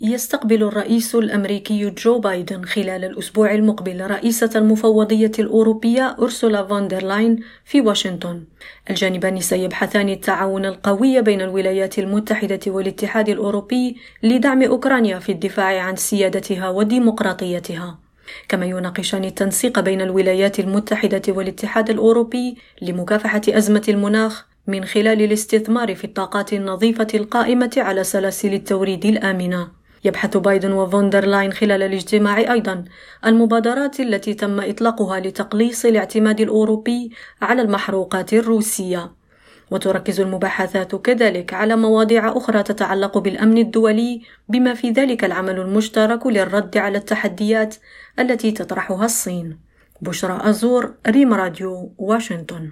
يستقبل الرئيس الأمريكي جو بايدن خلال الأسبوع المقبل رئيسة المفوضية الأوروبية أرسولا فوندرلاين في واشنطن. الجانبان سيبحثان التعاون القوي بين الولايات المتحدة والاتحاد الأوروبي لدعم أوكرانيا في الدفاع عن سيادتها وديمقراطيتها. كما يناقشان التنسيق بين الولايات المتحدة والاتحاد الأوروبي لمكافحة أزمة المناخ من خلال الاستثمار في الطاقات النظيفة القائمة على سلاسل التوريد الآمنة. يبحث بايدن وفوندرلاين خلال الاجتماع أيضا. المبادرات التي تم إطلاقها لتقليص الاعتماد الأوروبي على المحروقات الروسية. وتركز المباحثات كذلك على مواضيع أخرى تتعلق بالأمن الدولي بما في ذلك العمل المشترك للرد على التحديات التي تطرحها الصين. بشرى أزور ريم راديو واشنطن.